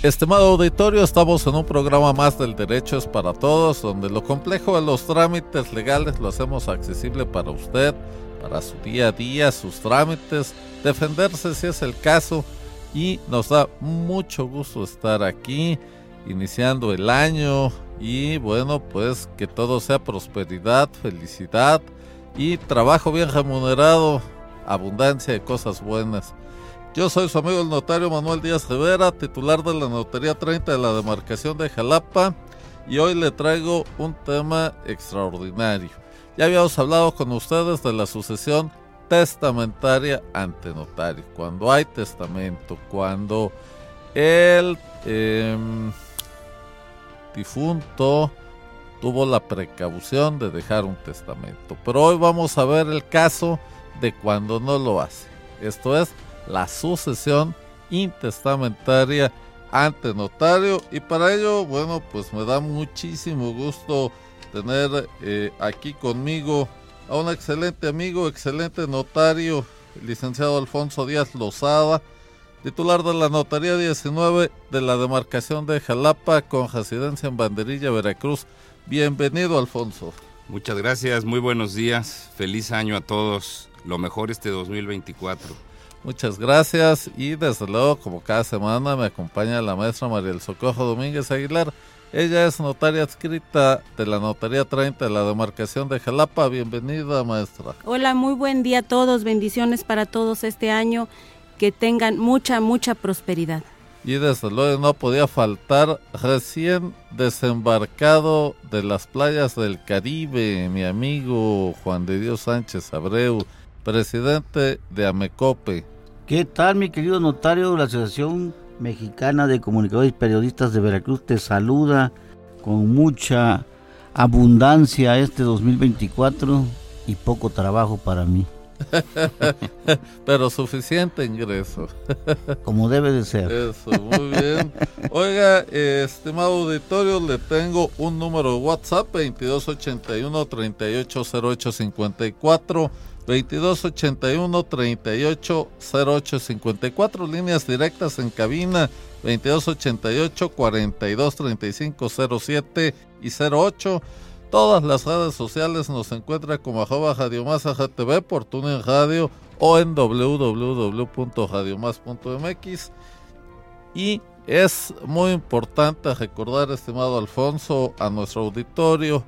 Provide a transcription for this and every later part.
Estimado auditorio, estamos en un programa más del Derecho es para Todos, donde lo complejo de los trámites legales lo hacemos accesible para usted, para su día a día, sus trámites, defenderse si es el caso. Y nos da mucho gusto estar aquí, iniciando el año. Y bueno, pues que todo sea prosperidad, felicidad y trabajo bien remunerado, abundancia de cosas buenas. Yo soy su amigo el notario Manuel Díaz Rivera, titular de la Notaría 30 de la demarcación de Jalapa, y hoy le traigo un tema extraordinario. Ya habíamos hablado con ustedes de la sucesión testamentaria ante notario. Cuando hay testamento, cuando el em, difunto tuvo la precaución de dejar un testamento. Pero hoy vamos a ver el caso de cuando no lo hace. Esto es la sucesión intestamentaria ante notario y para ello, bueno, pues me da muchísimo gusto tener eh, aquí conmigo a un excelente amigo, excelente notario, licenciado Alfonso Díaz Lozada, titular de la Notaría 19 de la demarcación de Jalapa con residencia en Banderilla, Veracruz. Bienvenido, Alfonso. Muchas gracias, muy buenos días, feliz año a todos, lo mejor este 2024. Muchas gracias y desde luego como cada semana me acompaña la maestra María del Socojo Domínguez Aguilar. Ella es notaria adscrita de la Notaría 30 de la demarcación de Jalapa. Bienvenida maestra. Hola, muy buen día a todos. Bendiciones para todos este año. Que tengan mucha, mucha prosperidad. Y desde luego no podía faltar recién desembarcado de las playas del Caribe, mi amigo Juan de Dios Sánchez Abreu presidente de Amecope. ¿Qué tal, mi querido notario? La Asociación Mexicana de Comunicadores y Periodistas de Veracruz te saluda con mucha abundancia este 2024 y poco trabajo para mí. Pero suficiente ingreso. Como debe de ser. Eso, muy bien. Oiga, estimado auditorio, le tengo un número de WhatsApp, 2281 380854 2281 38 08 54 líneas directas en cabina 2288 42 35 07 y 08 todas las redes sociales nos encuentra como arroba Radio Más TV por TuneIn Radio o en www.radiomas.mx y es muy importante recordar estimado Alfonso a nuestro auditorio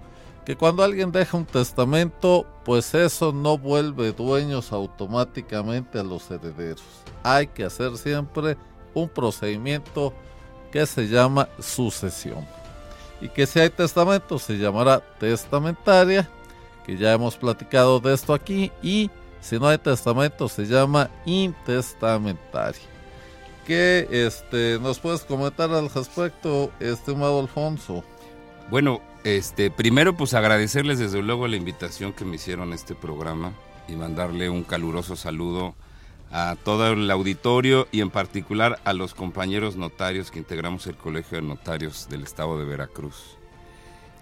que cuando alguien deja un testamento, pues eso no vuelve dueños automáticamente a los herederos. Hay que hacer siempre un procedimiento que se llama sucesión. Y que si hay testamento se llamará testamentaria, que ya hemos platicado de esto aquí, y si no hay testamento se llama intestamentaria. ¿Qué este, nos puedes comentar al respecto, estimado Alfonso? Bueno, este, primero pues agradecerles desde luego la invitación que me hicieron a este programa y mandarle un caluroso saludo a todo el auditorio y en particular a los compañeros notarios que integramos el Colegio de Notarios del Estado de Veracruz,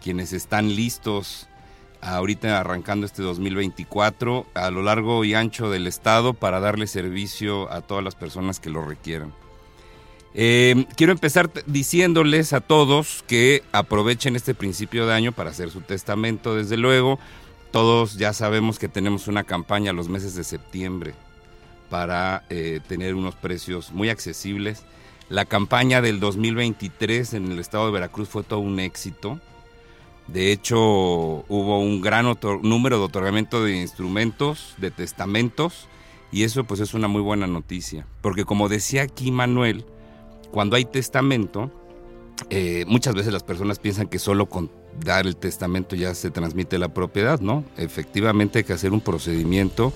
quienes están listos ahorita arrancando este 2024 a lo largo y ancho del Estado para darle servicio a todas las personas que lo requieran. Eh, quiero empezar diciéndoles a todos que aprovechen este principio de año para hacer su testamento, desde luego. Todos ya sabemos que tenemos una campaña los meses de septiembre para eh, tener unos precios muy accesibles. La campaña del 2023 en el estado de Veracruz fue todo un éxito. De hecho, hubo un gran número de otorgamiento de instrumentos, de testamentos, y eso pues es una muy buena noticia. Porque como decía aquí Manuel, cuando hay testamento, eh, muchas veces las personas piensan que solo con dar el testamento ya se transmite la propiedad, ¿no? Efectivamente hay que hacer un procedimiento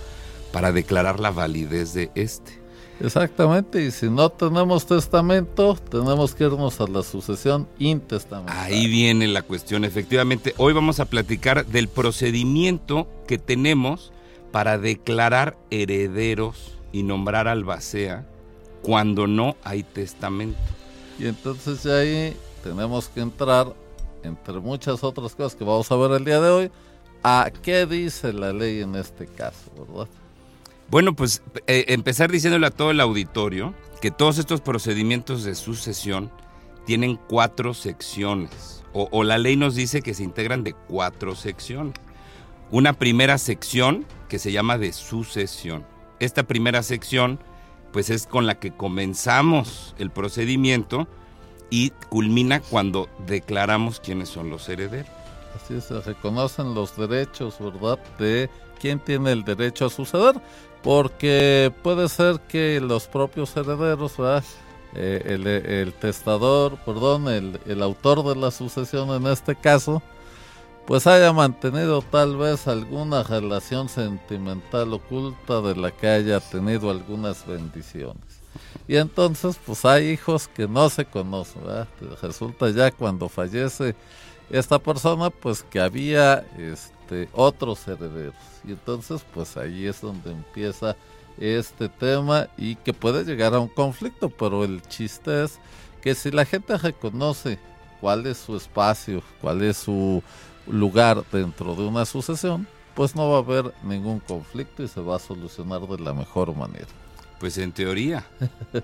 para declarar la validez de este. Exactamente, y si no tenemos testamento, tenemos que irnos a la sucesión intestamentaria. Ahí viene la cuestión, efectivamente. Hoy vamos a platicar del procedimiento que tenemos para declarar herederos y nombrar albacea cuando no hay testamento. Y entonces ahí tenemos que entrar, entre muchas otras cosas que vamos a ver el día de hoy, a qué dice la ley en este caso, ¿verdad? Bueno, pues eh, empezar diciéndole a todo el auditorio que todos estos procedimientos de sucesión tienen cuatro secciones, o, o la ley nos dice que se integran de cuatro secciones. Una primera sección que se llama de sucesión. Esta primera sección pues es con la que comenzamos el procedimiento y culmina cuando declaramos quiénes son los herederos. Así se reconocen los derechos, ¿verdad? De quién tiene el derecho a suceder, porque puede ser que los propios herederos, ¿verdad? Eh, el, testador, perdón, el autor de la sucesión en este caso, pues haya mantenido tal vez alguna relación sentimental oculta de la que haya tenido algunas bendiciones. Y entonces pues hay hijos que no se conocen, ¿verdad? Resulta ya cuando fallece esta persona pues que había este otros herederos. Y entonces pues ahí es donde empieza este tema y que puede llegar a un conflicto, pero el chiste es que si la gente reconoce cuál es su espacio, cuál es su lugar dentro de una sucesión, pues no va a haber ningún conflicto y se va a solucionar de la mejor manera. Pues en teoría,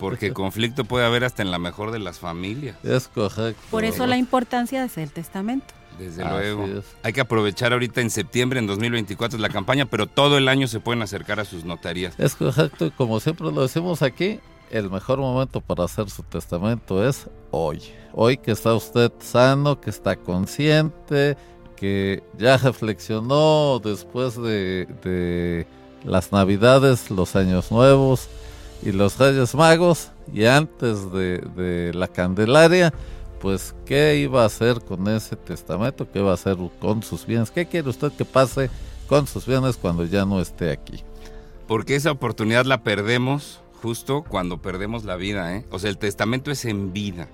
porque conflicto puede haber hasta en la mejor de las familias. Es correcto. Por eso la importancia de hacer el testamento. Desde Así luego. Es. Hay que aprovechar ahorita en septiembre, en 2024 la campaña, pero todo el año se pueden acercar a sus notarías. Es correcto, y como siempre lo decimos aquí, el mejor momento para hacer su testamento es hoy. Hoy que está usted sano, que está consciente, que ya reflexionó después de, de, las navidades, los años nuevos y los reyes magos y antes de, de, la Candelaria, pues qué iba a hacer con ese testamento, qué va a hacer con sus bienes, qué quiere usted que pase con sus bienes cuando ya no esté aquí. Porque esa oportunidad la perdemos justo cuando perdemos la vida, ¿eh? O sea, el testamento es en vida.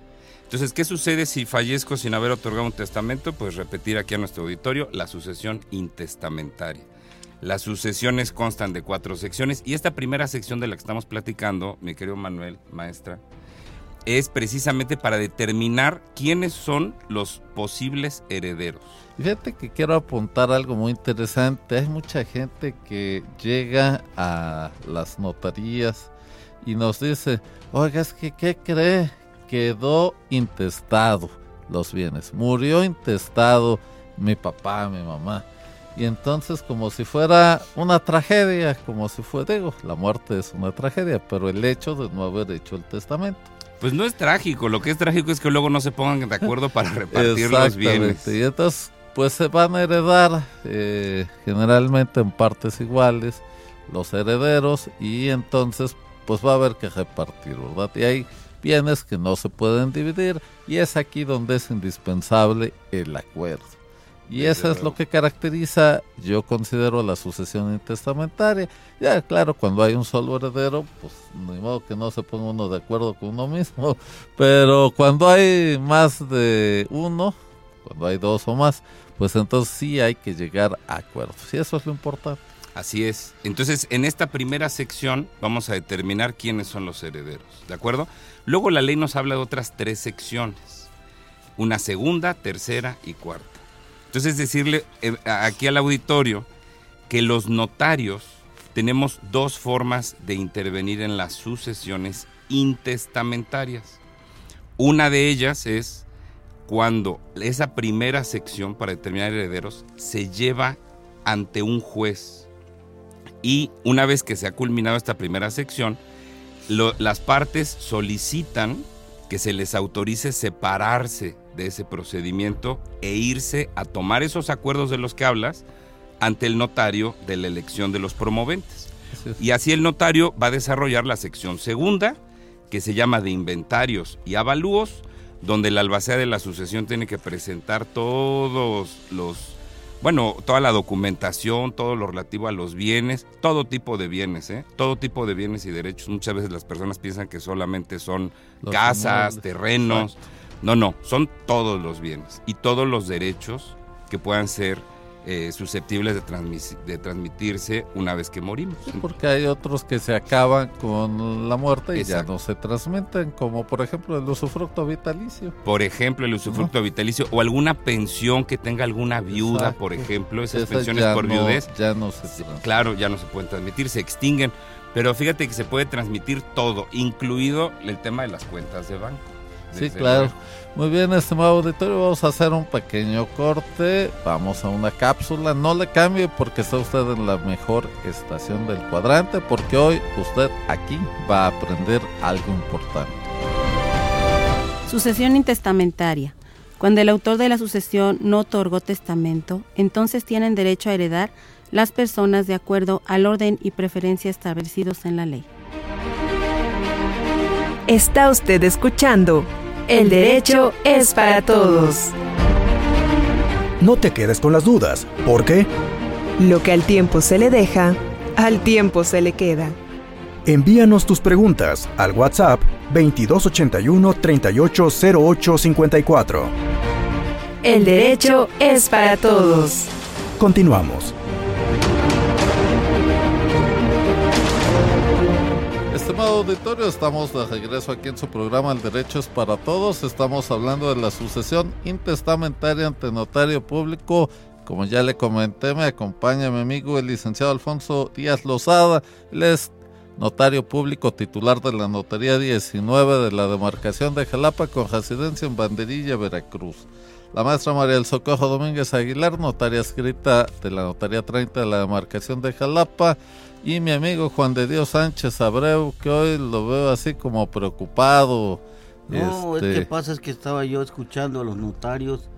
Entonces, ¿qué sucede si fallezco sin haber otorgado un testamento? Pues repetir aquí a nuestro auditorio la sucesión intestamentaria. Las sucesiones constan de cuatro secciones y esta primera sección de la que estamos platicando, mi querido Manuel, maestra, es precisamente para determinar quiénes son los posibles herederos. Fíjate que quiero apuntar algo muy interesante. Hay mucha gente que llega a las notarías y nos dice, oiga, es que, ¿qué cree? Quedó intestado los bienes. Murió intestado mi papá, mi mamá. Y entonces como si fuera una tragedia, como si fuera, digo, la muerte es una tragedia, pero el hecho de no haber hecho el testamento. Pues no es trágico, lo que es trágico es que luego no se pongan de acuerdo para repartir los bienes. Y entonces pues se van a heredar eh, generalmente en partes iguales los herederos y entonces pues va a haber que repartir, ¿verdad? Y hay bienes que no se pueden dividir y es aquí donde es indispensable el acuerdo. Y eso es lo que caracteriza, yo considero, la sucesión intestamentaria. Ya, claro, cuando hay un solo heredero, pues ni modo que no se ponga uno de acuerdo con uno mismo. Pero cuando hay más de uno, cuando hay dos o más, pues entonces sí hay que llegar a acuerdos. Y eso es lo importante. Así es. Entonces, en esta primera sección vamos a determinar quiénes son los herederos, ¿de acuerdo? Luego la ley nos habla de otras tres secciones, una segunda, tercera y cuarta. Entonces, decirle eh, aquí al auditorio que los notarios tenemos dos formas de intervenir en las sucesiones intestamentarias. Una de ellas es cuando esa primera sección para determinar herederos se lleva ante un juez y una vez que se ha culminado esta primera sección, las partes solicitan que se les autorice separarse de ese procedimiento e irse a tomar esos acuerdos de los que hablas ante el notario de la elección de los promoventes. Y así el notario va a desarrollar la sección segunda, que se llama de inventarios y avalúos, donde la albacea de la sucesión tiene que presentar todos los bueno, toda la documentación, todo lo relativo a los bienes, todo tipo de bienes, ¿eh? Todo tipo de bienes y derechos. Muchas veces las personas piensan que solamente son casas, terrenos. No, no, son todos los bienes y todos los derechos que puedan ser eh, susceptibles de, de, transmitirse una vez que morimos. porque hay otros que se acaban con la muerte y ya no se transmiten, como por ejemplo el usufructo vitalicio. Por ejemplo, el usufructo vitalicio o alguna pensión que tenga alguna viuda, por ejemplo, esas, pensiones por viudez. Ya no se Claro, ya no se pueden transmitir, se extinguen. Pero fíjate que se puede transmitir todo, incluido el tema de las cuentas de banco. Sí, claro. Muy bien, estimado auditorio, vamos a hacer un pequeño corte. Vamos a una cápsula. No le cambie porque está usted en la mejor estación del cuadrante, porque hoy usted aquí va a aprender algo importante. Sucesión intestamentaria. Cuando el autor de la sucesión no otorgó testamento, entonces tienen derecho a heredar las personas de acuerdo al orden y preferencia establecidos en la ley. Está usted escuchando el derecho es para todos. No te quedes con las dudas, porque lo que al tiempo se le deja, al tiempo se le queda. Envíanos tus preguntas al WhatsApp 2281 380854. El derecho es para todos. Continuamos. Estimado auditorio, estamos de regreso aquí en su programa El Derecho es para Todos. Estamos hablando de la sucesión intestamentaria ante notario público. Como ya le comenté, me acompaña mi amigo el licenciado Alfonso Díaz Lozada. Él es notario público titular de la Notaría 19 de la demarcación de Jalapa con residencia en Banderilla, Veracruz. La maestra María del Socojo Domínguez Aguilar, notaria escrita de la Notaría 30 de la demarcación de Jalapa y mi amigo Juan de Dios Sánchez Abreu, que hoy lo veo así como preocupado. No, este... es que pasa es que estaba yo escuchando a los notarios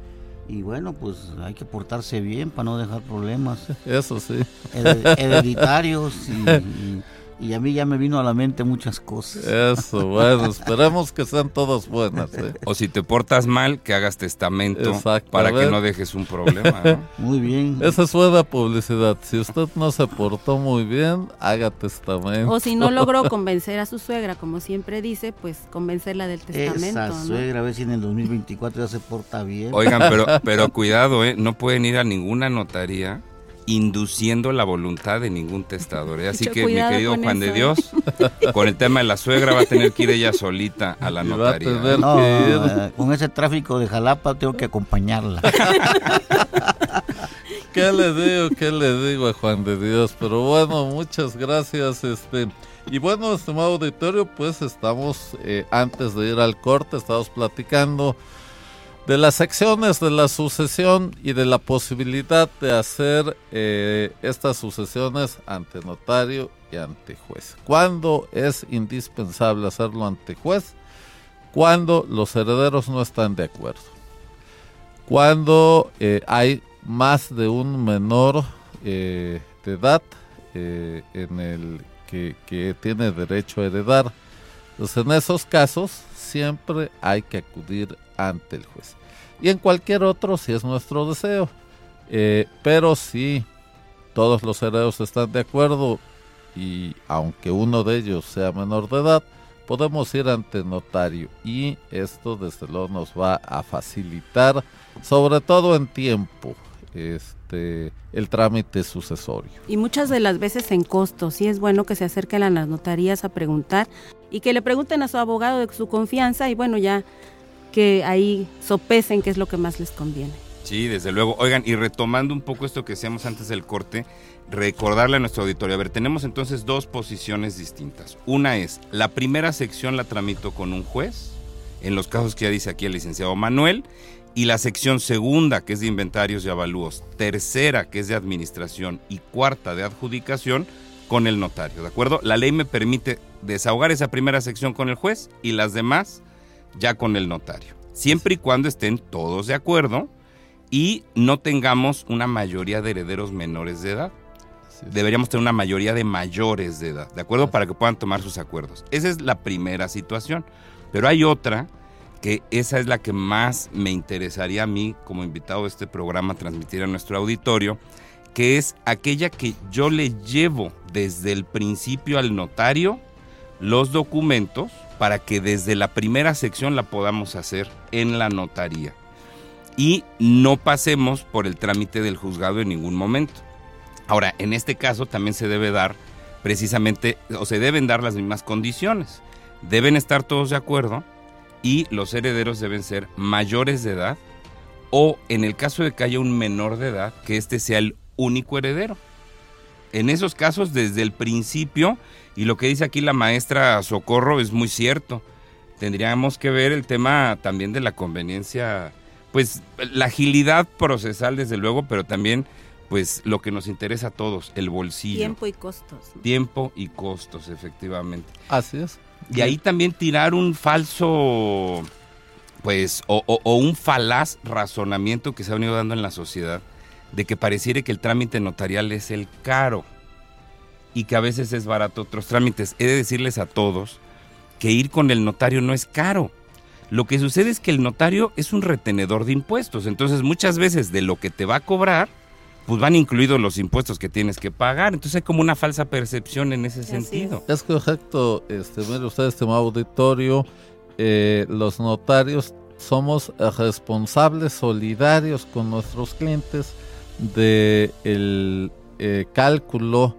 y bueno, pues hay que portarse bien para no dejar problemas. Eso sí. Hereditarios y y a mí ya me vino a la mente muchas cosas. Eso, bueno, esperemos que sean todas buenas. ¿eh? O si te portas mal, que hagas testamento para que no dejes un problema. Muy bien. Esa es buena publicidad. Si usted no se portó muy bien, haga testamento. O si no logró convencer a su suegra, como siempre dice, pues convencerla del testamento. Esa suegra, a ver si en el 2024 ya se porta bien. Oigan, pero, pero cuidado, ¿eh? no pueden ir a ninguna notaría induciendo la voluntad de ningún testador. ¿eh? Así que mi querido Juan de Dios, con el tema de la suegra va a tener que ir ella solita a la notaría. ¿eh? No, con ese tráfico de Jalapa tengo que acompañarla. ¿Qué le digo? ¿Qué le digo a Juan de Dios? Pero bueno, muchas gracias. Este y bueno, estimado auditorio, pues estamos eh, antes de ir al corte, estamos platicando de las acciones de la sucesión y de la posibilidad de hacer eh, estas sucesiones ante notario y ante juez. ¿Cuándo es indispensable hacerlo ante juez? Cuando los herederos no están de acuerdo. Cuando eh, hay más de un menor eh, de edad en el que, que tiene derecho a heredar. Entonces en esos casos siempre hay que acudir ante el juez. Y en cualquier otro si es nuestro deseo. Eh, pero si todos los herederos están de acuerdo y aunque uno de ellos sea menor de edad, podemos ir ante notario y esto desde luego nos va a facilitar, sobre todo en tiempo, este el trámite sucesorio. Y muchas de las veces en costo, sí es bueno que se acerquen a las notarías a preguntar y que le pregunten a su abogado de su confianza y bueno, ya que ahí sopesen qué es lo que más les conviene. Sí, desde luego. Oigan, y retomando un poco esto que decíamos antes del corte, recordarle a nuestro auditorio, a ver, tenemos entonces dos posiciones distintas. Una es, la primera sección la tramito con un juez, en los casos que ya dice aquí el licenciado Manuel, y la sección segunda, que es de inventarios y avalúos, tercera, que es de administración, y cuarta de adjudicación, con el notario, ¿de acuerdo? La ley me permite desahogar esa primera sección con el juez y las demás ya con el notario. Siempre y cuando estén todos de acuerdo y no tengamos una mayoría de herederos menores de edad. Deberíamos tener una mayoría de mayores de edad, ¿de acuerdo? Para que puedan tomar sus acuerdos. Esa es la primera situación. Pero hay otra que esa es la que más me interesaría a mí como invitado a este programa transmitir a nuestro auditorio, que es aquella que yo le llevo desde el principio al notario los documentos para que desde la primera sección la podamos hacer en la notaría y no pasemos por el trámite del juzgado en ningún momento. Ahora, en este caso también se debe dar precisamente, o se deben dar las mismas condiciones. Deben estar todos de acuerdo y los herederos deben ser mayores de edad o en el caso de que haya un menor de edad, que este sea el único heredero. En esos casos, desde el principio, y lo que dice aquí la maestra Socorro es muy cierto, tendríamos que ver el tema también de la conveniencia, pues la agilidad procesal desde luego, pero también pues lo que nos interesa a todos, el bolsillo. Tiempo y costos. Tiempo y costos, efectivamente. Así es. Y ahí también tirar un falso, pues, o, o un falaz razonamiento que se ha venido dando en la sociedad de que pareciera que el trámite notarial es el caro y que a veces es barato otros trámites. He de decirles a todos que ir con el notario no es caro. Lo que sucede es que el notario es un retenedor de impuestos, entonces muchas veces de lo que te va a cobrar, pues van incluidos los impuestos que tienes que pagar. Entonces hay como una falsa percepción en ese sentido. Es correcto, este, mire usted, estimado auditorio, eh, los notarios somos responsables solidarios con nuestros clientes de el eh, cálculo,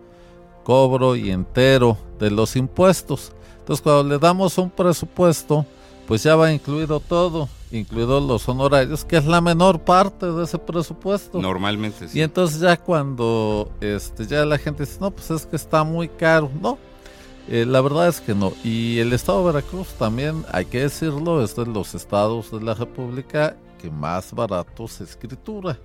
cobro y entero de los impuestos. Entonces cuando le damos un presupuesto, pues ya va incluido todo, incluidos los honorarios, que es la menor parte de ese presupuesto. Normalmente sí. Y entonces ya cuando este, ya la gente dice, no, pues es que está muy caro. No, eh, la verdad es que no. Y el estado de Veracruz también, hay que decirlo, es de los estados de la República que más barato se escritura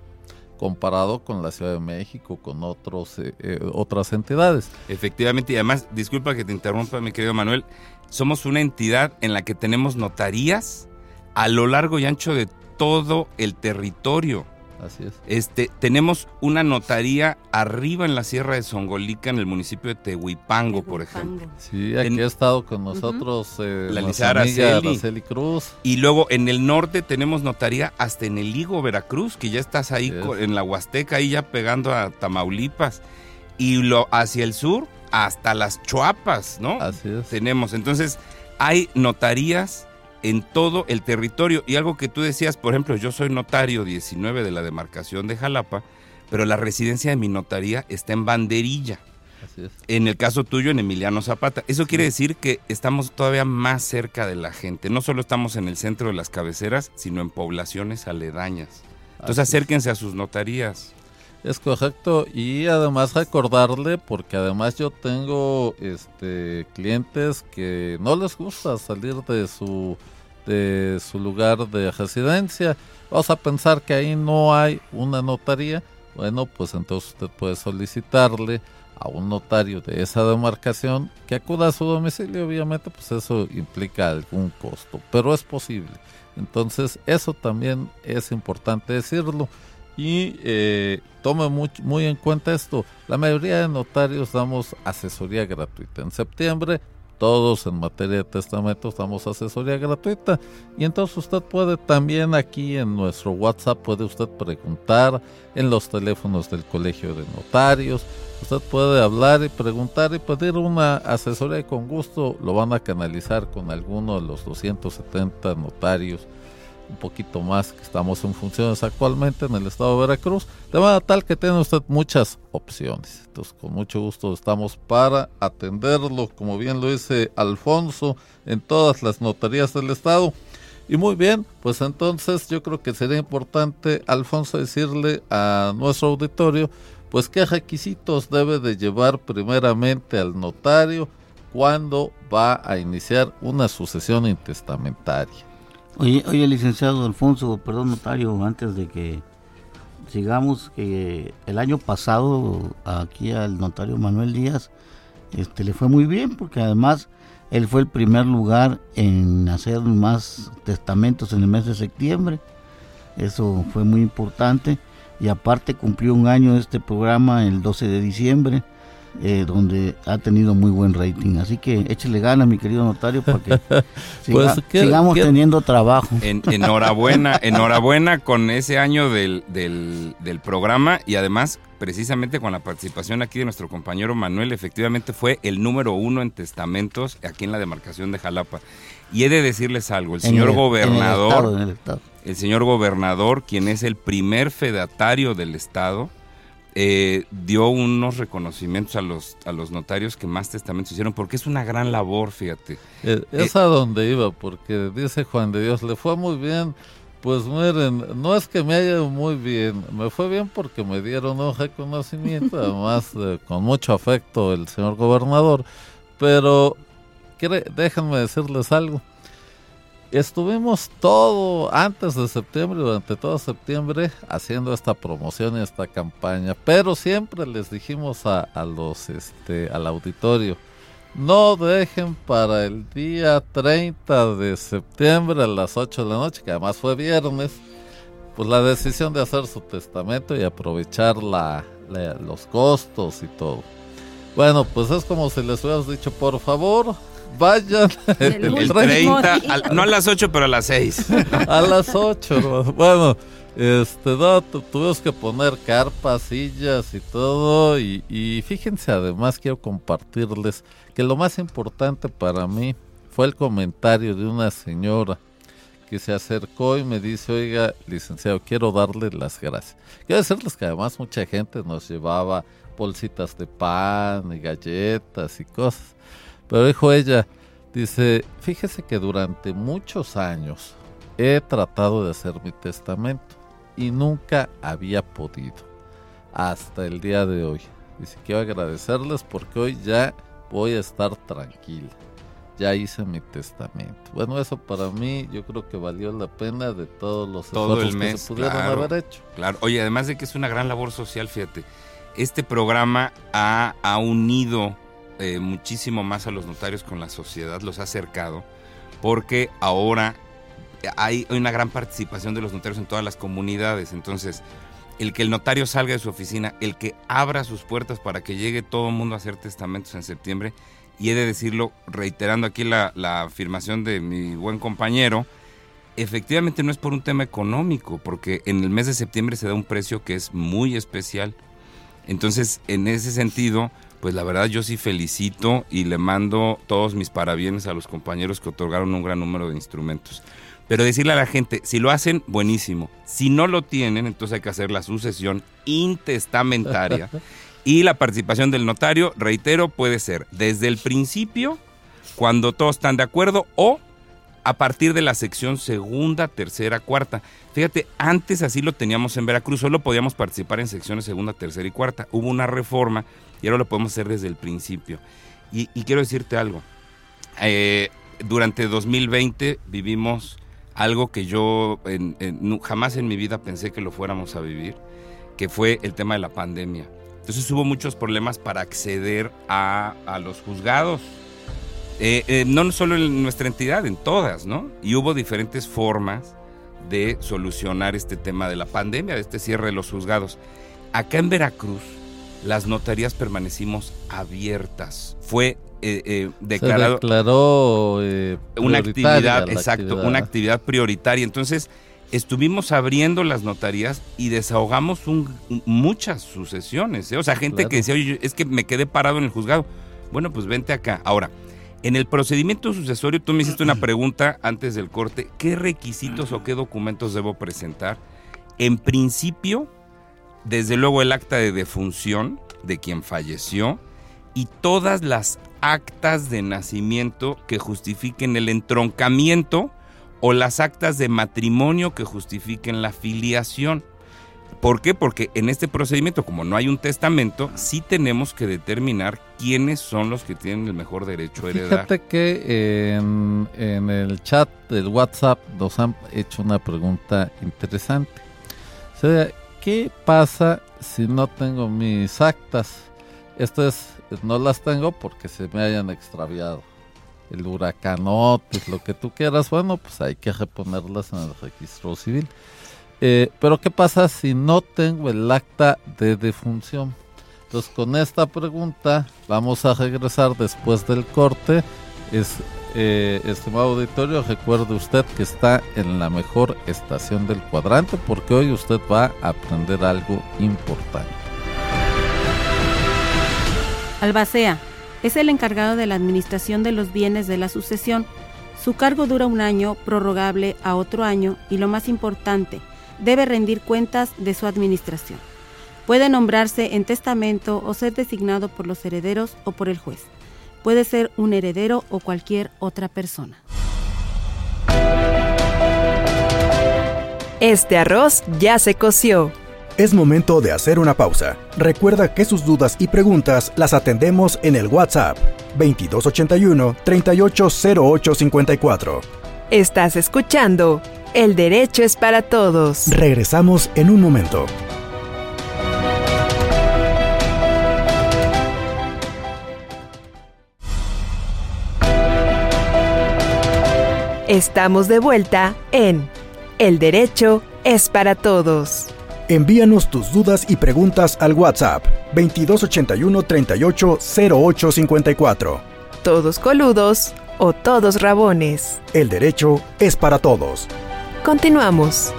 comparado con la Ciudad de México, con otros, eh, eh, otras entidades. Efectivamente, y además, disculpa que te interrumpa, mi querido Manuel, somos una entidad en la que tenemos notarías a lo largo y ancho de todo el territorio. Así es. Este, tenemos una notaría arriba en la Sierra de Songolica, en el municipio de Tehuipango, por ejemplo. Sí, aquí ha estado con nosotros eh, la Lizara amiga Araceli. Araceli Cruz. Y luego en el norte tenemos notaría hasta en el Higo, Veracruz, que ya estás ahí es. en la Huasteca, ahí ya pegando a Tamaulipas. Y lo hacia el sur, hasta las Chuapas, ¿no? Así es. tenemos. Entonces, hay notarías en todo el territorio. Y algo que tú decías, por ejemplo, yo soy notario 19 de la demarcación de Jalapa, pero la residencia de mi notaría está en Banderilla. Así es. En el caso tuyo, en Emiliano Zapata. Eso quiere decir que estamos todavía más cerca de la gente. No solo estamos en el centro de las cabeceras, sino en poblaciones aledañas. Entonces Así es. acérquense a sus notarías. Es correcto y además recordarle porque además yo tengo este clientes que no les gusta salir de su de su lugar de residencia. Vamos a pensar que ahí no hay una notaría. Bueno, pues entonces usted puede solicitarle a un notario de esa demarcación que acuda a su domicilio. Obviamente, pues eso implica algún costo, pero es posible. Entonces, eso también es importante decirlo. Y eh, tome muy, muy en cuenta esto. La mayoría de notarios damos asesoría gratuita. En septiembre, todos en materia de testamentos damos asesoría gratuita. Y entonces usted puede también aquí en nuestro WhatsApp, puede usted preguntar en los teléfonos del Colegio de Notarios. Usted puede hablar y preguntar y pedir una asesoría y con gusto lo van a canalizar con alguno de los 270 notarios un poquito más que estamos en funciones actualmente en el estado de Veracruz, de manera tal que tiene usted muchas opciones. Entonces, con mucho gusto estamos para atenderlo, como bien lo dice Alfonso, en todas las notarías del estado. Y muy bien, pues entonces yo creo que sería importante, Alfonso, decirle a nuestro auditorio, pues qué requisitos debe de llevar primeramente al notario cuando va a iniciar una sucesión intestamentaria. Oye, oye, licenciado Alfonso, perdón, notario, antes de que sigamos, que el año pasado aquí al notario Manuel Díaz este, le fue muy bien, porque además él fue el primer lugar en hacer más testamentos en el mes de septiembre. Eso fue muy importante. Y aparte cumplió un año este programa el 12 de diciembre. Eh, donde ha tenido muy buen rating. Así que échele ganas, mi querido notario, para que Pues, ¿qué- sigamos qué- teniendo trabajo. En- enhorabuena, enhorabuena con ese año del, del- del programa y además precisamente con la participación aquí de nuestro compañero Manuel, efectivamente fue el número uno en testamentos aquí en la demarcación de Jalapa. Y he de decirles algo, el En señor el- en el gobernador, estado, en el estado. el señor gobernador, quien es el primer fedatario del estado, eh, dio unos reconocimientos a los, a los notarios que más testamentos hicieron, porque es una gran labor, fíjate. Eh, es a donde iba, porque dice Juan de Dios, le fue muy bien. Pues miren, no es que me haya ido muy bien, me fue bien porque me dieron un reconocimiento, además eh, con mucho afecto el señor gobernador, pero déjenme decirles algo. Estuvimos todo antes de septiembre, durante todo septiembre, haciendo esta promoción y esta campaña, pero siempre les dijimos a, a los, este, al auditorio, no dejen para el día 30 de septiembre a las 8 de la noche, que además fue viernes, pues la decisión de hacer su testamento y aprovechar la, los costos y todo. Bueno, pues es como si les hubieras dicho, por favor, vayan El El último 30, día. al- no a las 8, pero a las 6. a las 8. Bueno, este, no, tu- tuvimos que poner carpas, sillas y todo. Y, y fíjense, además, quiero compartirles que lo más importante para mí fue el comentario de una señora que se acercó y me dice, oiga, licenciado, quiero darle las gracias. Quiero decirles que además mucha gente nos llevaba bolsitas de pan y galletas y cosas. Pero dijo ella, dice, fíjese que durante muchos años he tratado de hacer mi testamento y nunca había podido. Hasta el día de hoy. Dice, quiero agradecerles porque hoy ya voy a estar tranquila. Ya hice mi testamento. Bueno, eso para mí yo creo que valió la pena de todos los Todo el esfuerzos mes, que se pudieron claro. haber hecho. Claro, oye, además de que es una gran labor social, fíjate, este programa ha, ha unido eh, muchísimo más a los notarios con la sociedad, los ha acercado, porque ahora hay una gran participación de los notarios en todas las comunidades, entonces el que el notario salga de su oficina, el que abra sus puertas para que llegue todo el mundo a hacer testamentos en septiembre, y he de decirlo, reiterando aquí la, la afirmación de mi buen compañero, efectivamente no es por un tema económico, porque en el mes de septiembre se da un precio que es muy especial. Entonces, en ese sentido, pues la verdad yo sí felicito y le mando todos mis parabienes a los compañeros que otorgaron un gran número de instrumentos. Pero decirle a la gente, si lo hacen, buenísimo. Si no lo tienen, entonces hay que hacer la sucesión intestamentaria. y la participación del notario, reitero, puede ser desde el principio, cuando todos están de acuerdo, o a partir de la sección segunda, tercera, cuarta. Fíjate, antes así lo teníamos en Veracruz, solo podíamos participar en secciones segunda, tercera y cuarta. Hubo una reforma y ahora lo podemos hacer desde el principio. Y, y quiero decirte algo. Eh, durante 2020 vivimos algo que yo en- en- jamás en mi vida pensé que lo fuéramos a vivir, que fue el tema de la pandemia. Entonces hubo muchos problemas para acceder a, a los juzgados. Eh, eh, no solo en nuestra entidad, en todas, ¿no? Y hubo diferentes formas de solucionar este tema de la pandemia, de este cierre de los juzgados. Acá en Veracruz, las notarías permanecimos abiertas. Fue eh, eh, Se declarado declaró eh, una actividad, exacto, actividad. una actividad prioritaria. Entonces, estuvimos abriendo las notarías y desahogamos un- muchas sucesiones. O sea, gente Claro. que decía, oye, es que me quedé parado en el juzgado. Bueno, pues vente acá. Ahora, en el procedimiento sucesorio, tú me hiciste una pregunta antes del corte. ¿Qué requisitos o qué documentos debo presentar? En principio, desde luego el acta de defunción de quien falleció y todas las actas de nacimiento que justifiquen el entroncamiento o las actas de matrimonio que justifiquen la filiación. ¿Por qué? Porque en este procedimiento, como no hay un testamento, sí tenemos que determinar quiénes son los que tienen el mejor derecho a heredar. Fíjate que en, en el chat del WhatsApp nos han hecho una pregunta interesante. O sea, ¿qué pasa si no tengo mis actas? Estas no las tengo porque se me hayan extraviado. El huracanote, lo que tú quieras, bueno, pues hay que reponerlas en el registro civil. Eh, pero ¿qué pasa si no tengo el acta de defunción? Entonces con esta pregunta vamos a regresar después del corte. Es, eh, estimado auditorio, recuerde usted que está en la mejor estación del cuadrante porque hoy usted va a aprender algo importante. Albacea es el encargado de la administración de los bienes de la sucesión. Su cargo dura un año, prorrogable a otro año y lo más importante, debe rendir cuentas de su administración. Puede nombrarse en testamento o ser designado por los herederos o por el juez. Puede ser un heredero o cualquier otra persona. Este arroz ya se coció. Es momento de hacer una pausa. Recuerda que sus dudas y preguntas las atendemos en el WhatsApp 2281 380854. Estás escuchando El Derecho es para Todos. Regresamos en un momento. Estamos de vuelta en El Derecho es para Todos. Envíanos tus dudas y preguntas al WhatsApp 2281 38 Todos coludos o todos rabones. El derecho es para todos. Continuamos.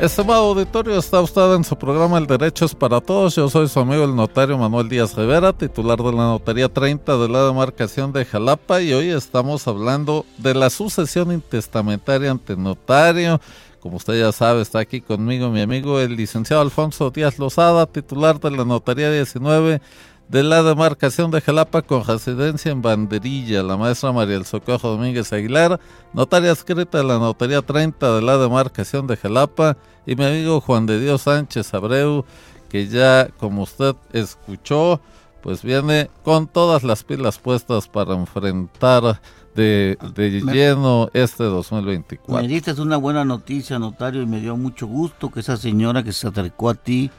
Estimado auditorio, está usted en su programa El Derecho es para Todos. Yo soy su amigo el notario Manuel Díaz Rivera, titular de la Notaría 30 de la demarcación de Jalapa y hoy estamos hablando de la sucesión intestamentaria ante notario. Como usted ya sabe, está aquí conmigo mi amigo el licenciado Alfonso Díaz Lozada, titular de la Notaría 19 de la demarcación de Jalapa con residencia en Banderilla, la maestra María El Socorro Domínguez Aguilar, notaria escrita de la Notaría 30 de la demarcación de Jalapa, y mi amigo Juan de Dios Sánchez Abreu, que ya, como usted escuchó, pues viene con todas las pilas puestas para enfrentar de, de lleno este 2024. Me diste una buena noticia, notario, y me dio mucho gusto que esa señora que se acercó a ti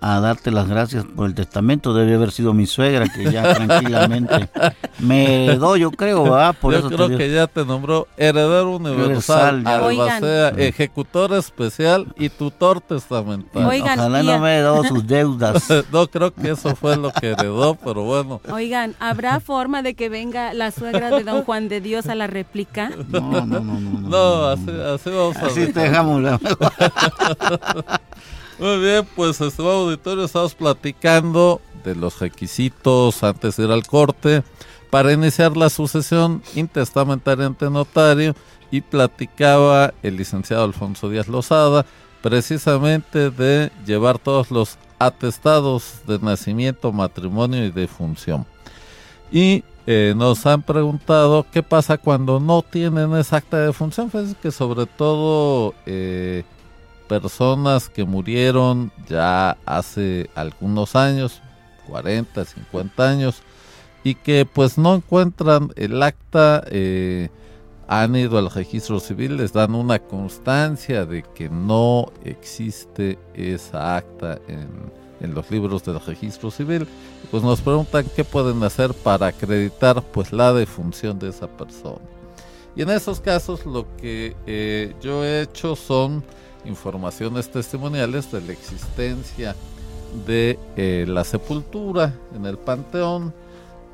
a darte las gracias por el testamento. Debe haber sido mi suegra que ya tranquilamente me heredó, yo creo, ¿verdad? Por yo creo que ya te nombró heredero universal, albacea, ejecutor especial y tutor testamentario. Oigan, Ojalá no me heredó sus deudas. no creo que eso fue lo que heredó, pero bueno. Oigan, ¿habrá forma de que venga la suegra de don Juan de Dios a la réplica? No, no, no. No, no, así, así vamos a Así te dejamos. Muy bien, pues estimado auditorio, estamos platicando de los requisitos antes de ir al corte para iniciar la sucesión intestamentaria ante notario y platicaba el licenciado Alfonso Díaz Lozada precisamente de llevar todos los atestados de nacimiento, matrimonio y defunción. Y eh, nos han preguntado qué pasa cuando no tienen esa acta de defunción. Pues que sobre todo eh, personas que murieron ya hace algunos años, 40, 50 años, y que pues no encuentran el acta, eh, han ido al registro civil, les dan una constancia de que no existe esa acta en, los libros del registro civil, pues nos preguntan qué pueden hacer para acreditar pues la defunción de esa persona. Y en esos casos lo que eh, yo he hecho son informaciones testimoniales de la existencia de eh, la sepultura en el panteón,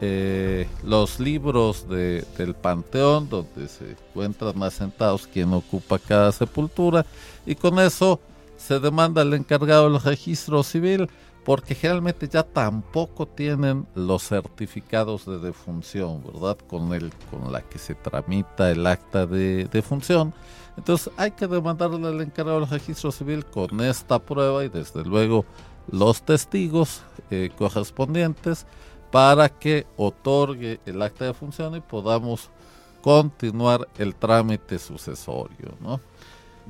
eh, los libros de, del panteón donde se encuentran asentados quien ocupa cada sepultura y con eso se demanda al encargado del registro civil porque generalmente ya tampoco tienen los certificados de defunción, ¿verdad? Con el con la que se tramita el acta de defunción. Entonces hay que demandarle al encargado del registro civil con esta prueba y desde luego los testigos eh, correspondientes para que otorgue el acta de función y podamos continuar el trámite sucesorio, ¿no?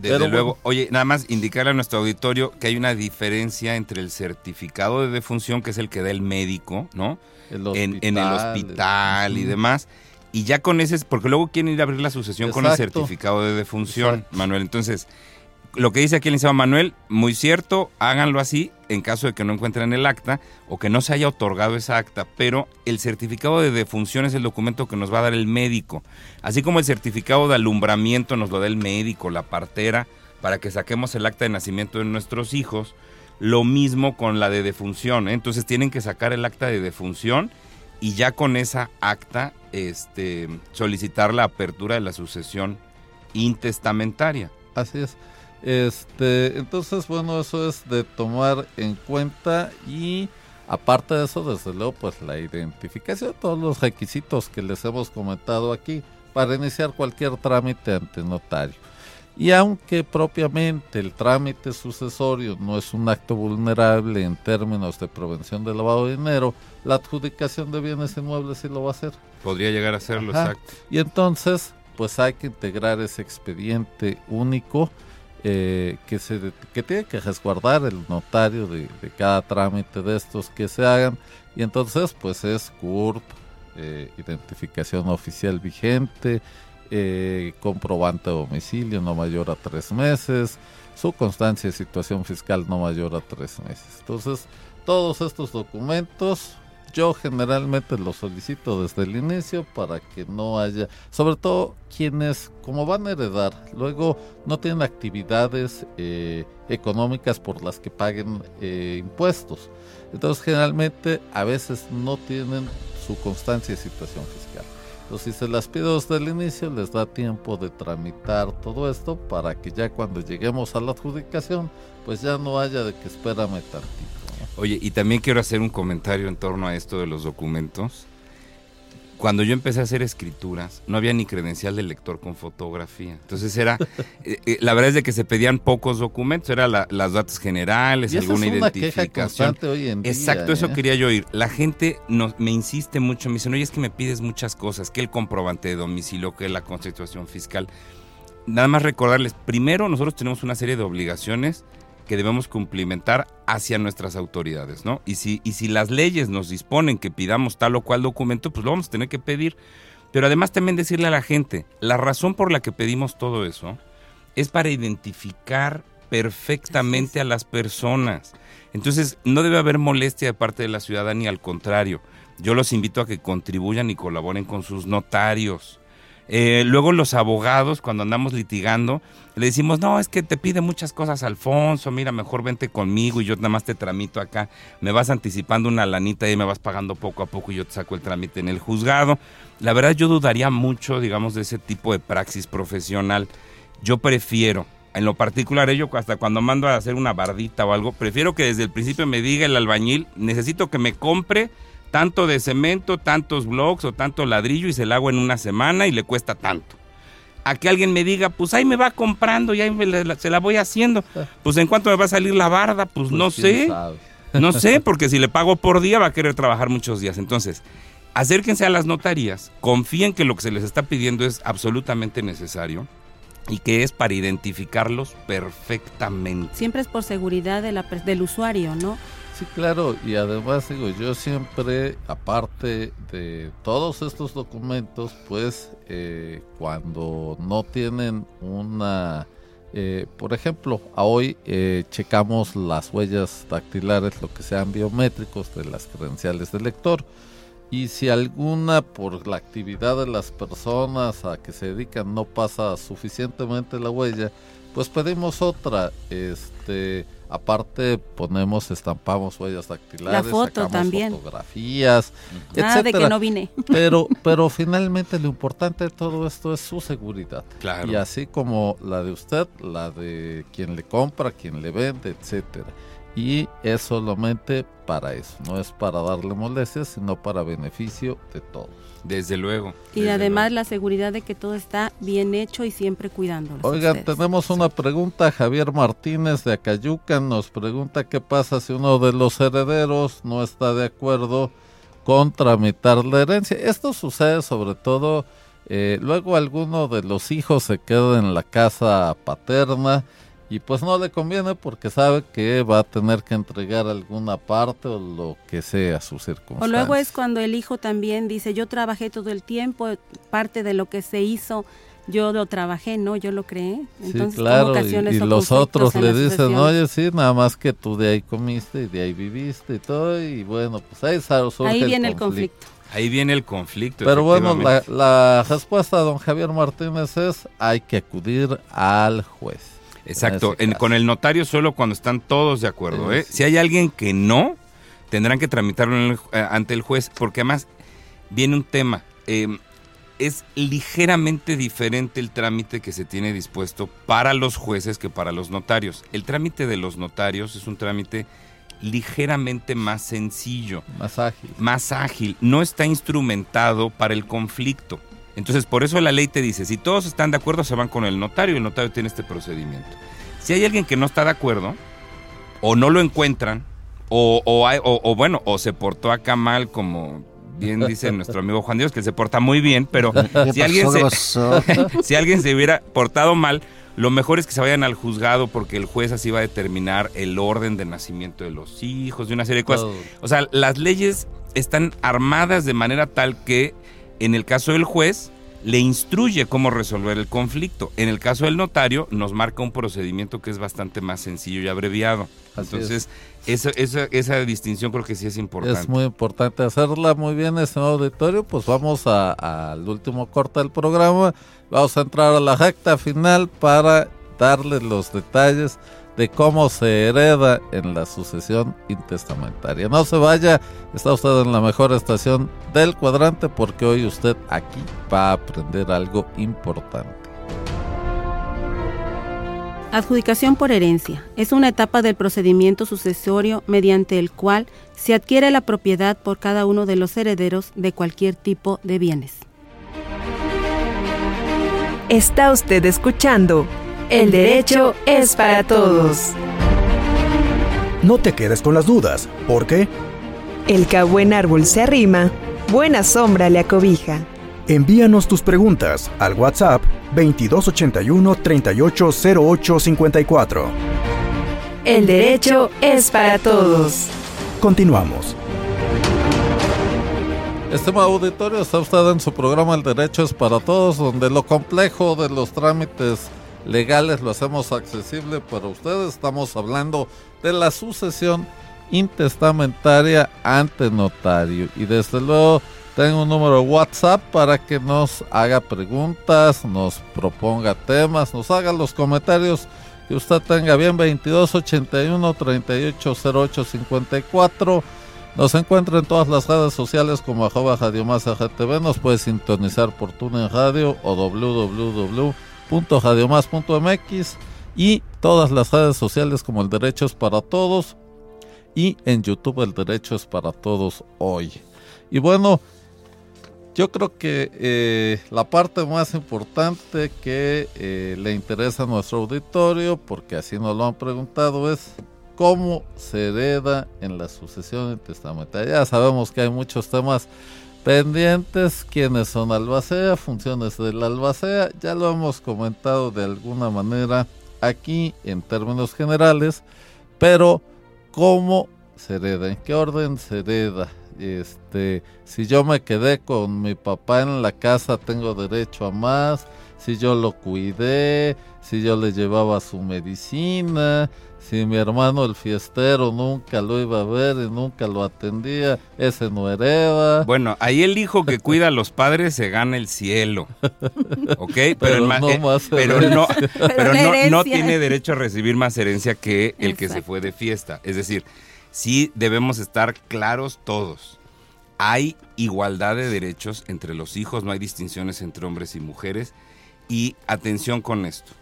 Desde luego, oye, nada más indicarle a nuestro auditorio que hay una diferencia entre el certificado de defunción, que es el que da el médico, ¿no? en, el hospital y demás, y ya con ese, porque luego quieren ir a abrir la sucesión con el certificado de defunción, Manuel. Entonces, lo que dice aquí el licenciado Manuel, muy cierto, háganlo así en caso de que no encuentren el acta o que no se haya otorgado esa acta, pero el certificado de defunción es el documento que nos va a dar el médico. Así como el certificado de alumbramiento nos lo da el médico, la partera, para que saquemos el acta de nacimiento de nuestros hijos. Lo mismo con la de defunción. ¿eh? Entonces tienen que sacar el acta de defunción y ya con esa acta este, solicitar la apertura de la sucesión intestamentaria. Así es. Este, entonces, bueno, eso es de tomar en cuenta y aparte de eso, desde luego, pues la identificación, todos los requisitos que les hemos comentado aquí para iniciar cualquier trámite ante notario. Y aunque propiamente el trámite sucesorio no es un acto vulnerable en términos de prevención del lavado de dinero, la adjudicación de bienes inmuebles sí lo va a hacer. Podría llegar a serlo, exacto. Y entonces, pues hay que integrar ese expediente único eh, que, se, que tiene que resguardar el notario de, cada trámite de estos que se hagan. Y entonces, pues es CURP, eh, identificación oficial vigente, eh, comprobante de domicilio no mayor a tres meses, su constancia de situación fiscal no mayor a tres meses. Entonces, todos estos documentos yo generalmente los solicito desde el inicio para que no haya, sobre todo quienes como van a heredar, luego no tienen actividades eh, económicas por las que paguen eh, impuestos. Entonces generalmente a veces no tienen su constancia de situación fiscal si se las pido desde el inicio, les da tiempo de tramitar todo esto para que ya cuando lleguemos a la adjudicación, pues ya no haya de que espérame tantito. Oye, y también quiero hacer un comentario en torno a esto de los documentos cuando yo empecé a hacer escrituras, no había ni credencial de lector con fotografía. Entonces era, eh, eh, la verdad es de que se pedían pocos documentos, era las datos generales, alguna identificación. hoy en Exacto, eso ¿eh? quería yo oír. La gente no, me insiste mucho, me dicen, oye, es que me pides muchas cosas, que el comprobante de domicilio, que la constitución fiscal. Nada más recordarles, primero nosotros tenemos una serie de obligaciones que debemos cumplimentar hacia nuestras autoridades, ¿no? Y si, y si las leyes nos disponen que pidamos tal o cual documento, pues lo vamos a tener que pedir. Pero además también decirle a la gente, la razón por la que pedimos todo eso es para identificar perfectamente a las personas. Entonces, no debe haber molestia de parte de la ciudadanía, al contrario. Yo los invito a que contribuyan y colaboren con sus notarios. Eh, luego los abogados, cuando andamos litigando, le decimos, no, es que te pide muchas cosas Alfonso, mira, mejor vente conmigo y yo nada más te tramito acá, me vas anticipando una lanita y me vas pagando poco a poco y yo te saco el trámite en el juzgado. La verdad yo dudaría mucho, digamos, de ese tipo de praxis profesional. Yo prefiero, en lo particular, yo hasta cuando mando a hacer una bardita o algo, prefiero que desde el principio me diga el albañil, necesito que me compre tanto de cemento, tantos blocks o tanto ladrillo y se la hago en una semana y le cuesta tanto. A que alguien me diga, pues ahí me va comprando y ahí se la voy haciendo. Pues en cuánto me va a salir la barda, pues, pues no sé. No sé, porque si le pago por día va a querer trabajar muchos días. Entonces, acérquense a las notarías, confíen que lo que se les está pidiendo es absolutamente necesario y que es para identificarlos perfectamente. Siempre es por seguridad de la, del usuario, ¿no? Sí, claro, y además digo, yo siempre, aparte de todos estos documentos, pues eh, cuando no tienen una, eh, por ejemplo, hoy eh, checamos las huellas dactilares, lo que sean biométricos de las credenciales del lector. Y si alguna por la actividad de las personas a que se dedican no pasa suficientemente la huella, pues pedimos otra. Este, Aparte ponemos, estampamos huellas dactilares, La foto también. fotografías, Nada de que no vine. Pero, pero finalmente lo importante de todo esto es su seguridad. Claro. Y así como la de usted, la de quien le compra, quien le vende, etcétera. Y es solamente para eso, no es para darle molestias, sino para beneficio de todos. Desde luego. Y además la seguridad de que todo está bien hecho y siempre cuidándolo. Oigan, tenemos una pregunta. Javier Martínez de Acayucan nos pregunta qué pasa si uno de los herederos no está de acuerdo con tramitar la herencia. Esto sucede sobre todo, eh, luego alguno de los hijos se queda en la casa paterna y pues no le conviene porque sabe que va a tener que entregar alguna parte o lo que sea su circunstancia. O luego es cuando el hijo también dice, yo trabajé todo el tiempo, parte de lo que se hizo yo lo trabajé, ¿no? Yo lo creé. Entonces, sí, claro, y, los otros le dicen, oye, sí, nada más que tú de ahí comiste y de ahí viviste y todo, y bueno, pues ahí surge Ahí viene el conflicto. Ahí viene el conflicto. Pero bueno, la respuesta de don Javier Martínez es, hay que acudir al juez. Exacto, con el notario solo cuando están todos de acuerdo. ¿eh? Si hay alguien que no, tendrán que tramitarlo eh, ante el juez, porque además viene un tema. Em, es ligeramente diferente el trámite que se tiene dispuesto para los jueces que para los notarios. El trámite de los notarios es un trámite ligeramente más sencillo. Más ágil. Más ágil. No está instrumentado para el conflicto. Entonces, por eso la ley te dice, si todos están de acuerdo, se van con el notario y el notario tiene este procedimiento. Si hay alguien que no está de acuerdo, o no lo encuentran, o, o, bueno, o se portó acá mal como bien dice nuestro amigo Juan Dios, que se porta muy bien, pero si alguien, si alguien se hubiera portado mal, lo mejor es que se vayan al juzgado porque el juez así va a determinar el orden de nacimiento de los hijos, de una serie de cosas. O sea, las leyes están armadas de manera tal que en el caso del juez le instruye cómo resolver el conflicto. En el caso del notario nos marca un procedimiento que es bastante más sencillo y abreviado. Entonces, esa, esa, distinción creo que sí es importante. Es muy importante hacerla muy bien, ese auditorio. Pues vamos al último corte del programa. Vamos a entrar a la recta final para darles los detalles de cómo se hereda en la sucesión intestamentaria. No se vaya, está usted en la mejor estación del cuadrante porque hoy usted aquí va a aprender algo importante. Adjudicación por herencia. Es una etapa del procedimiento sucesorio mediante el cual se adquiere la propiedad por cada uno de los herederos de cualquier tipo de bienes. Está usted escuchando El derecho es para todos. No te quedes con las dudas, ¿por qué? El que a buen árbol se arrima, buena sombra le acobija. Envíanos tus preguntas al WhatsApp 2281 380854. El derecho es para todos. Continuamos. Estimado auditorio, está usted en su programa El Derecho es para Todos, donde lo complejo de los trámites legales lo hacemos accesible para ustedes. Estamos hablando de la sucesión intestamentaria ante notario. Y desde luego tengo un número de WhatsApp para que nos haga preguntas, nos proponga temas, nos haga los comentarios que usted tenga bien 2281 380854 nos encuentra en todas las redes sociales como arroba Radio Más GTV. Nos puede sintonizar por TuneIn Radio o www.radiomás.mx y todas las redes sociales como El Derecho es para Todos y en YouTube El Derecho es para Todos hoy. Y bueno, yo creo que eh, la parte más importante que eh, le interesa a nuestro auditorio, porque así nos lo han preguntado, es cómo se hereda en la sucesión testamentaria. Ya sabemos que hay muchos temas pendientes, quiénes son albacea, funciones del albacea, ya lo hemos comentado de alguna manera aquí en términos generales, pero cómo se hereda, en qué orden se hereda. Este, si yo me quedé con mi papá en la casa, tengo derecho a más. Si yo lo cuidé, si yo le llevaba su medicina, si mi hermano el fiestero nunca lo iba a ver y nunca lo atendía, ese no hereda. Bueno, ahí el hijo que cuida a los padres se gana el cielo. ¿Ok? Pero, no, eh, pero, no, pero no, no, tiene derecho a recibir más herencia que el que se fue de fiesta. Es decir, sí debemos estar claros todos. Hay igualdad de derechos entre los hijos, no hay distinciones entre hombres y mujeres. Y atención con esto.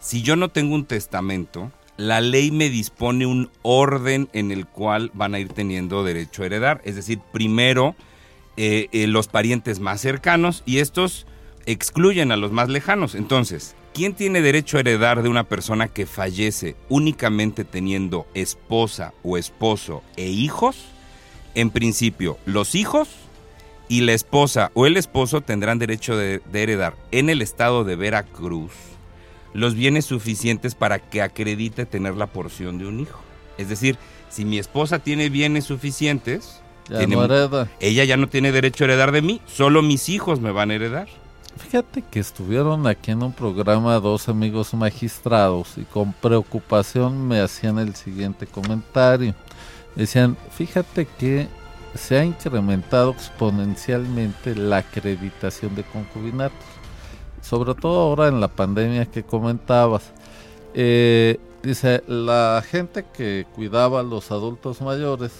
Si yo no tengo un testamento, la ley me dispone un orden en el cual van a ir teniendo derecho a heredar. Es decir, primero eh, eh, los parientes más cercanos y estos excluyen a los más lejanos. Entonces, ¿quién tiene derecho a heredar de una persona que fallece únicamente teniendo esposa o esposo e hijos? En principio, los hijos y la esposa o el esposo tendrán derecho de heredar en el estado de Veracruz los bienes suficientes para que acredite tener la porción de un hijo. Es decir, si mi esposa tiene bienes suficientes, ella ya no tiene derecho a heredar de mí, solo mis hijos me van a heredar. Fíjate que estuvieron aquí en un programa dos amigos magistrados y con preocupación me hacían el siguiente comentario. Decían, fíjate que se ha incrementado exponencialmente la acreditación de concubinatos sobre todo ahora en la pandemia que comentabas. eh, dice, la gente que cuidaba a los adultos mayores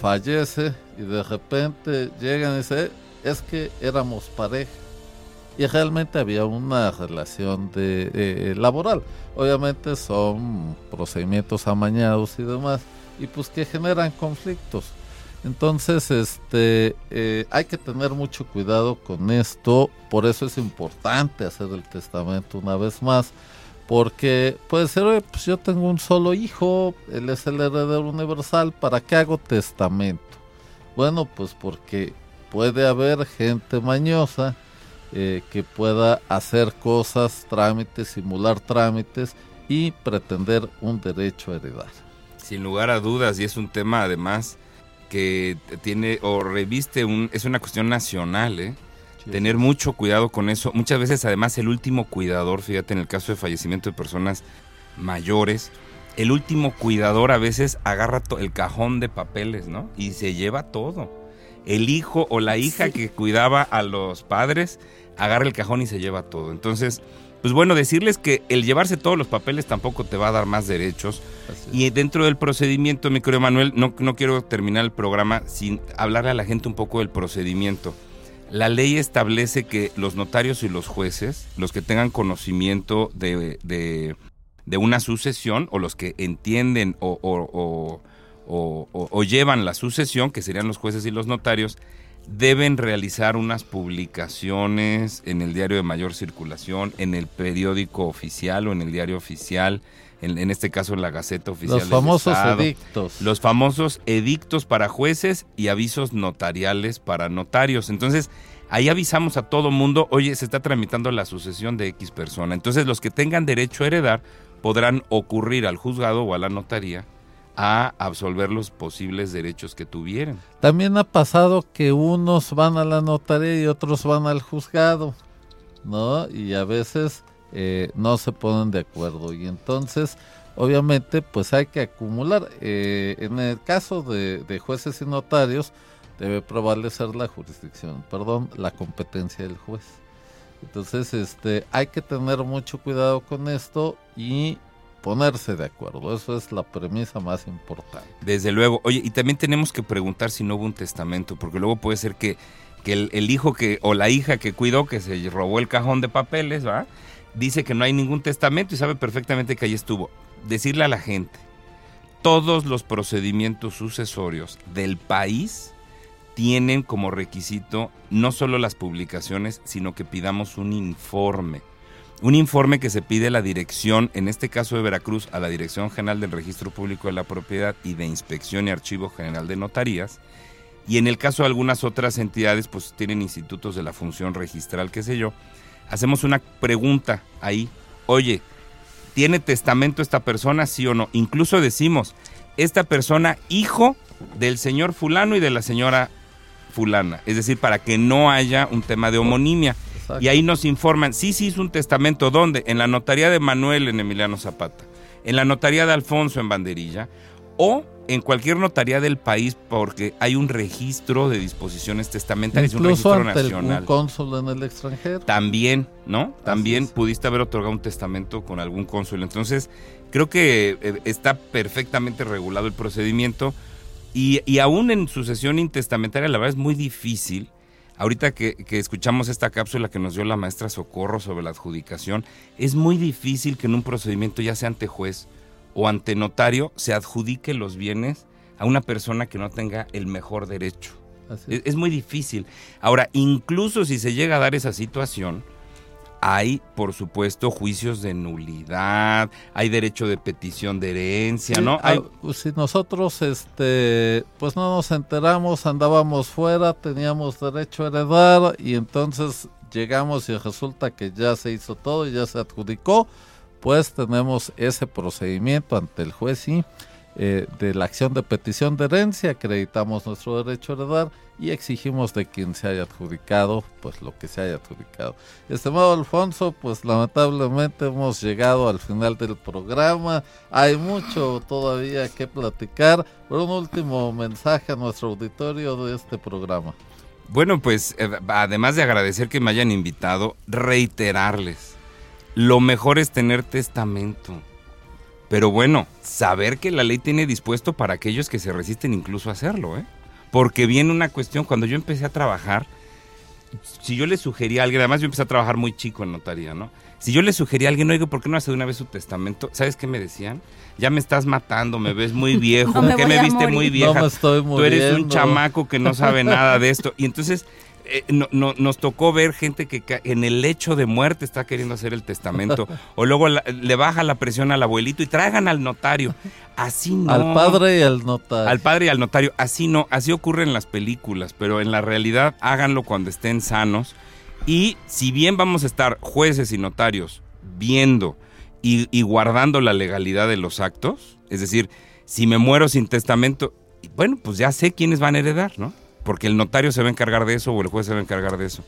fallece y de repente llegan y dicen, es que éramos pareja. Y realmente había una relación de, eh, laboral. Obviamente son procedimientos amañados y demás, y pues que generan conflictos. Entonces, este, eh, hay que tener mucho cuidado con esto. Por eso es importante hacer el testamento una vez más. Porque puede ser, pues yo tengo un solo hijo, él es el heredero universal, ¿para qué hago testamento? Bueno, pues porque puede haber gente mañosa eh, que pueda hacer cosas, trámites, simular trámites y pretender un derecho a heredar. Sin lugar a dudas, y es un tema además que tiene o reviste un, es una cuestión nacional, ¿eh? Tener mucho cuidado con eso. Muchas veces además el último cuidador, fíjate en el caso de fallecimiento de personas mayores, el último cuidador a veces agarra el cajón de papeles, ¿no? Y se lleva todo el hijo o la hija que cuidaba a los padres agarra el cajón y se lleva todo. Entonces, pues bueno, decirles que el llevarse todos los papeles tampoco te va a dar más derechos. Y dentro del procedimiento, mi querido Manuel, no, no quiero terminar el programa sin hablarle a la gente un poco del procedimiento. La ley establece que los notarios y los jueces, los que tengan conocimiento de, de, una sucesión o los que entienden o o, llevan la sucesión, que serían los jueces y los notarios, deben realizar unas publicaciones en el diario de mayor circulación, en el periódico oficial o en el diario oficial, en, este caso en la Gaceta Oficial. Los famosos edictos. Los famosos edictos para jueces y avisos notariales para notarios. Entonces, ahí avisamos a todo mundo, oye, se está tramitando la sucesión de X persona. Entonces, los que tengan derecho a heredar podrán ocurrir al juzgado o a la notaría a absolver los posibles derechos que tuvieran. También ha pasado que unos van a la notaría y otros van al juzgado, ¿no? Y a veces eh, no se ponen de acuerdo y entonces obviamente pues hay que acumular. Eh, en el caso de, jueces y notarios debe prevalecer la jurisdicción, perdón, la competencia del juez. Entonces, este, hay que tener mucho cuidado con esto y ponerse de acuerdo. Eso es la premisa más importante. Desde luego. Oye, y también tenemos que preguntar si no hubo un testamento, porque luego puede ser que, que el, hijo que o la hija que cuidó, que se robó el cajón de papeles, ¿va? Dice que no hay ningún testamento y sabe perfectamente que ahí estuvo. Decirle a la gente, todos los procedimientos sucesorios del país tienen como requisito no solo las publicaciones, sino que pidamos un informe un informe que se pide a la dirección, en este caso de Veracruz, a la Dirección General del Registro Público de la Propiedad y de Inspección y Archivo General de Notarías. Y en el caso de algunas otras entidades, pues tienen institutos de la función registral, qué sé yo. Hacemos una pregunta ahí. Oye, ¿tiene testamento esta persona, sí o no? Incluso decimos, esta persona hijo del señor fulano y de la señora fulana. Es decir, para que no haya un tema de homonimia. Y ahí nos informan, sí, sí hizo un testamento, ¿dónde? En la notaría de Manuel en Emiliano Zapata, en la notaría de Alfonso en Banderilla, o en cualquier notaría del país porque hay un registro de disposiciones testamentarias, un registro nacional. un cónsul en el extranjero. También, ¿no? También pudiste haber otorgado un testamento con algún cónsul. Entonces, creo que eh, está perfectamente regulado el procedimiento y, y aún en sucesión intestamentaria la verdad es muy difícil Ahorita que, escuchamos esta cápsula que nos dio la maestra Socorro sobre la adjudicación, es muy difícil que en un procedimiento, ya sea ante juez o ante notario, se adjudique los bienes a una persona que no tenga el mejor derecho. Es. es muy difícil. Ahora, incluso si se llega a dar esa situación, hay, por supuesto, juicios de nulidad, hay derecho de petición de herencia, ¿no? Hay... Pues, si nosotros, este, pues no nos enteramos, andábamos fuera, teníamos derecho a heredar y entonces llegamos y resulta que ya se hizo todo y ya se adjudicó, pues tenemos ese procedimiento ante el juez y eh, de la acción de petición de herencia, acreditamos nuestro derecho a heredar y exigimos de quien se haya adjudicado, pues lo que se haya adjudicado. Estimado Alfonso, pues lamentablemente hemos llegado al final del programa. Hay mucho todavía que platicar, pero un último mensaje a nuestro auditorio de este programa. Bueno, pues eh, además de agradecer que me hayan invitado, reiterarles, lo mejor es tener testamento Pero bueno, saber que la ley tiene dispuesto para aquellos que se resisten incluso a hacerlo, ¿eh? Porque viene una cuestión, cuando yo empecé a trabajar, si yo le sugería a alguien, además yo empecé a trabajar muy chico en notaría, ¿no? Si yo le sugería a alguien, oiga, ¿por qué no hace de una vez su testamento? ¿Sabes qué me decían? Ya me estás matando, me ves muy viejo, No me ¿qué voy me viste morir. muy No vieja? me estoy Tú eres un chamaco que no sabe nada de esto. Y entonces eh, no- no- nos tocó ver gente que en el lecho de muerte está queriendo hacer el testamento. o luego la- le baja la presión al abuelito y traigan al notario. Así no. Al padre y al notario. Al padre y al notario. Así no. Así ocurre en las películas. Pero en la realidad háganlo cuando estén sanos. Y si bien vamos a estar jueces y notarios viendo y, y guardando la legalidad de los actos, es decir, si me muero sin testamento, bueno, pues ya sé quiénes van a heredar, ¿no? Porque el notario se va a encargar de eso o el juez se va a encargar de eso.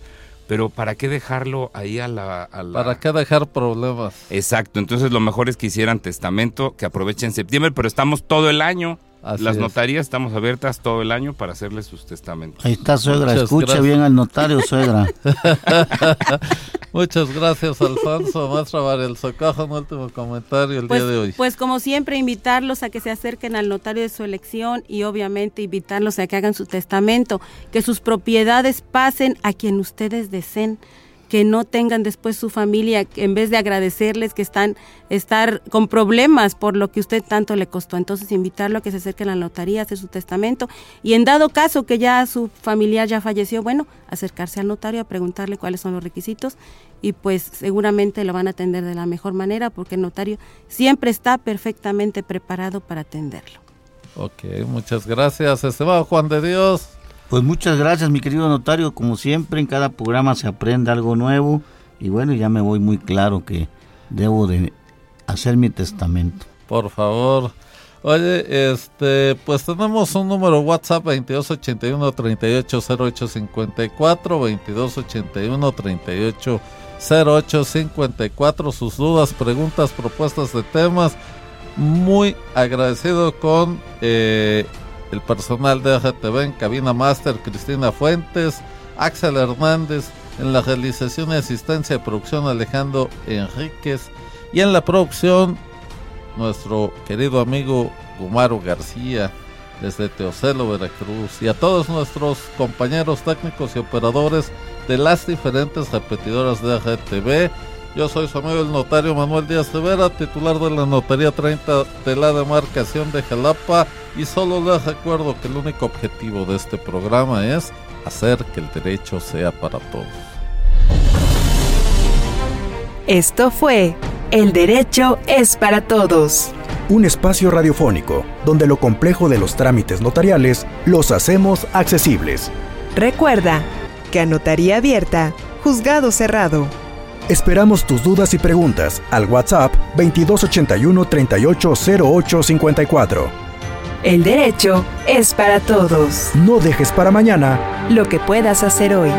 Pero ¿para qué dejarlo ahí a la... a la- ¿Para qué dejar problemas? Exacto, entonces lo mejor es que hicieran testamento, que aprovechen septiembre, pero estamos todo el año. Así Las es. notarías estamos abiertas todo el año para hacerles sus testamentos. Ahí está, suegra. Muchas Escucha gracias. bien al notario, suegra. Muchas gracias, Alfonso. Maestra Variel Socojo, un último comentario el Pues, día de hoy. pues como siempre, invitarlos a que se acerquen al notario de su elección y obviamente invitarlos a que hagan su testamento, que sus propiedades pasen a quien ustedes deseen, que no tengan después su familia, en vez de agradecerles que están estar con problemas por lo que usted tanto le costó. Entonces invitarlo a que se acerquen a la notaría, hacer su testamento y en dado caso que ya su familiar ya falleció, bueno, acercarse al notario a preguntarle cuáles son los requisitos y pues seguramente lo van a atender de la mejor manera porque el notario siempre está perfectamente preparado para atenderlo. Ok, muchas gracias. Estimado Juan de Dios. Pues muchas gracias, mi querido notario. Como siempre, en cada programa se aprende algo nuevo. Y bueno, ya me voy muy claro que debo de hacer mi testamento. Por favor. Oye, este, pues tenemos un número WhatsApp 2281 380854 2281 380854 sus dudas, preguntas, propuestas de temas. Muy agradecido con eh, el personal de AGTV en cabina master Cristina Fuentes, Axel Hernández en la realización y asistencia de producción Alejandro Enríquez y en la producción nuestro querido amigo Gumaro García desde Teocelo, Veracruz, y a todos nuestros compañeros técnicos y operadores de las diferentes repetidoras de AGTV. Yo soy su amigo el notario Manuel Díaz Rivera, titular de la Notaría 30 de la demarcación de Jalapa, y solo les recuerdo que el único objetivo de este programa es hacer que el derecho sea para todos. Esto fue El Derecho es para Todos. Un espacio radiofónico donde lo complejo de los trámites notariales los hacemos accesibles. Recuerda que a notaría abierta, juzgado cerrado. Esperamos tus dudas y preguntas al WhatsApp 2281 380854. El derecho es para todos. No dejes para mañana Lo que puedas hacer hoy.